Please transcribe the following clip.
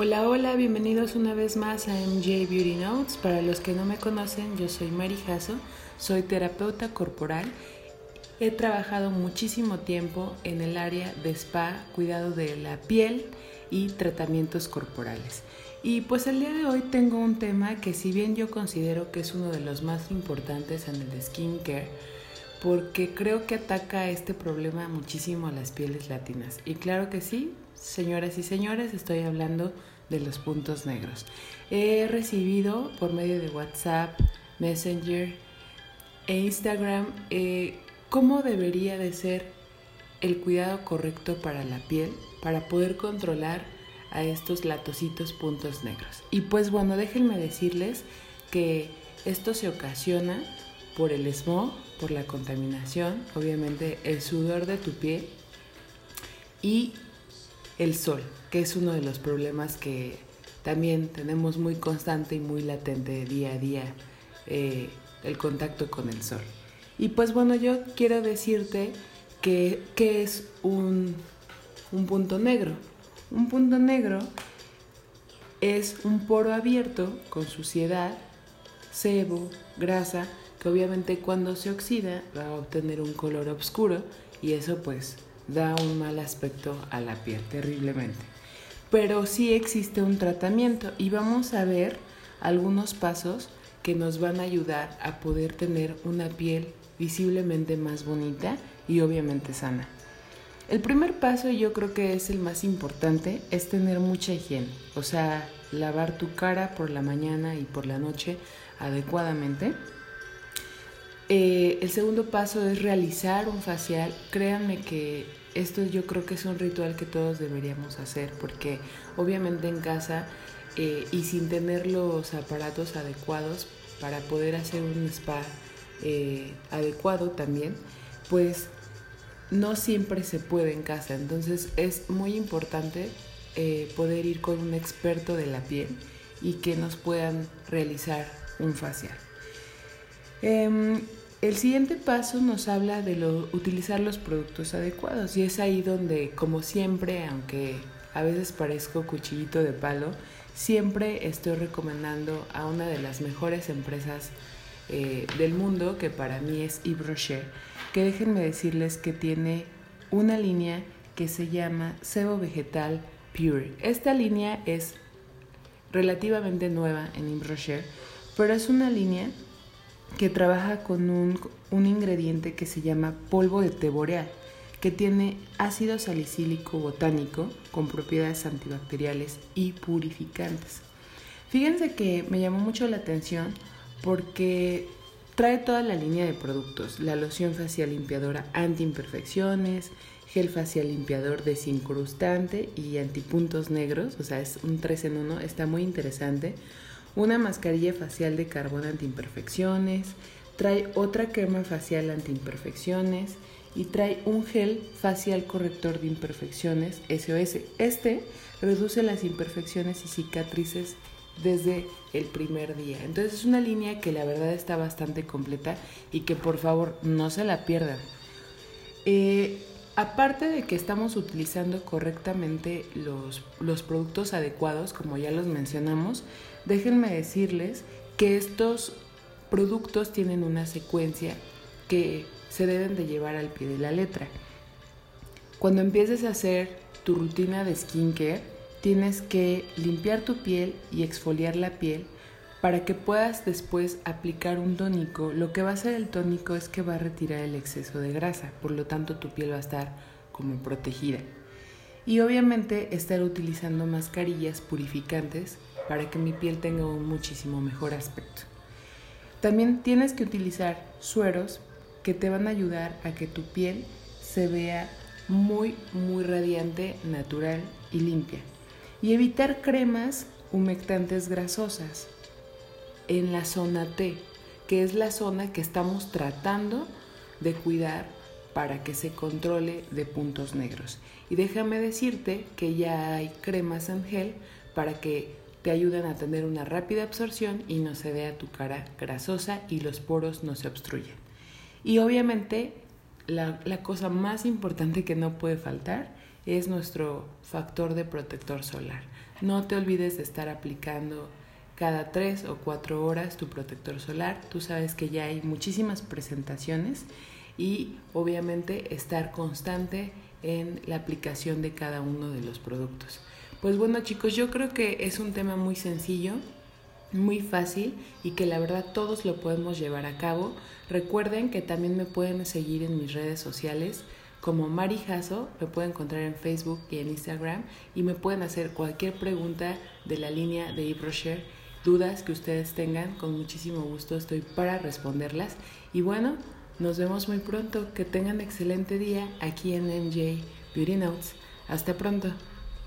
Hola, hola, bienvenidos una vez más a MJ Beauty Notes. Para los que no me conocen, yo soy Mari Jasso, soy terapeuta corporal. He trabajado muchísimo tiempo en el área de spa, cuidado de la piel y tratamientos corporales. Y pues el día de hoy tengo un tema que si bien yo considero que es uno de los más importantes en el skincare, porque creo que ataca este problema muchísimo a las pieles latinas. Y claro que sí, señoras y señores, estoy hablando de los puntos negros. He recibido por medio de WhatsApp, Messenger e Instagram eh, cómo debería de ser el cuidado correcto para la piel para poder controlar a estos latositos puntos negros. Y pues bueno, déjenme decirles que esto se ocasiona por el smog, por la contaminación, obviamente el sudor de tu piel y el sol, que es uno de los problemas que también tenemos muy constante y muy latente día a día, eh, el contacto con el sol. Y pues bueno, yo quiero decirte que, es un, un punto negro. Un punto negro es un poro abierto con suciedad, sebo, grasa, que obviamente cuando se oxida va a obtener un color oscuro y eso pues da un mal aspecto a la piel terriblemente. Pero sí existe un tratamiento y vamos a ver algunos pasos que nos van a ayudar a poder tener una piel visiblemente más bonita y obviamente sana. El primer paso, yo creo que es el más importante, es tener mucha higiene, o sea, lavar tu cara por la mañana y por la noche adecuadamente. Eh, el segundo paso es realizar un facial. Créanme que esto yo creo que es un ritual que todos deberíamos hacer porque obviamente en casa eh, y sin tener los aparatos adecuados para poder hacer un spa eh, adecuado también, pues no siempre se puede en casa. Entonces es muy importante poder ir con un experto de la piel y que nos puedan realizar un facial. Em, el siguiente paso nos habla de utilizar los productos adecuados y es ahí donde, como siempre, aunque a veces parezco cuchillito de palo, siempre estoy recomendando a una de las mejores empresas eh, del mundo, que para mí es Yves que déjenme decirles que tiene una línea que se llama Sebo Vegetal Pure. Esta línea es relativamente nueva en Yves pero es una línea que trabaja con un, ingrediente que se llama polvo de té boreal, que tiene ácido salicílico botánico con propiedades antibacteriales y purificantes. Fíjense que me llamó mucho la atención porque trae toda la línea de productos, la loción facial limpiadora anti-imperfecciones, gel facial limpiador desincrustante y antipuntos negros, o sea, es un 3 en 1, está muy interesante una mascarilla facial de carbón antiimperfecciones, trae otra crema facial antiimperfecciones y trae un gel facial corrector de imperfecciones SOS. Este reduce las imperfecciones y cicatrices desde el primer día. Entonces es una línea que la verdad está bastante completa y que por favor no se la pierdan. Eh, aparte de que estamos utilizando correctamente los, los productos adecuados, como ya los mencionamos, Déjenme decirles que estos productos tienen una secuencia que se deben de llevar al pie de la letra. Cuando empieces a hacer tu rutina de skincare, tienes que limpiar tu piel y exfoliar la piel para que puedas después aplicar un tónico. Lo que va a hacer el tónico es que va a retirar el exceso de grasa, por lo tanto tu piel va a estar como protegida. Y obviamente estar utilizando mascarillas purificantes para que mi piel tenga un muchísimo mejor aspecto. También tienes que utilizar sueros que te van a ayudar a que tu piel se vea muy, muy radiante, natural y limpia. Y evitar cremas humectantes grasosas en la zona T, que es la zona que estamos tratando de cuidar para que se controle de puntos negros. Y déjame decirte que ya hay cremas en gel para que te ayudan a tener una rápida absorción y no se vea tu cara grasosa y los poros no se obstruyen. Y obviamente la, la cosa más importante que no puede faltar es nuestro factor de protector solar. No te olvides de estar aplicando cada tres o cuatro horas tu protector solar. Tú sabes que ya hay muchísimas presentaciones y obviamente estar constante en la aplicación de cada uno de los productos. Pues bueno chicos, yo creo que es un tema muy sencillo, muy fácil y que la verdad todos lo podemos llevar a cabo. Recuerden que también me pueden seguir en mis redes sociales como Mari Jasso, me pueden encontrar en Facebook y en Instagram y me pueden hacer cualquier pregunta de la línea de eBrochure, dudas que ustedes tengan, con muchísimo gusto estoy para responderlas. Y bueno, nos vemos muy pronto, que tengan excelente día aquí en MJ Beauty Notes. Hasta pronto.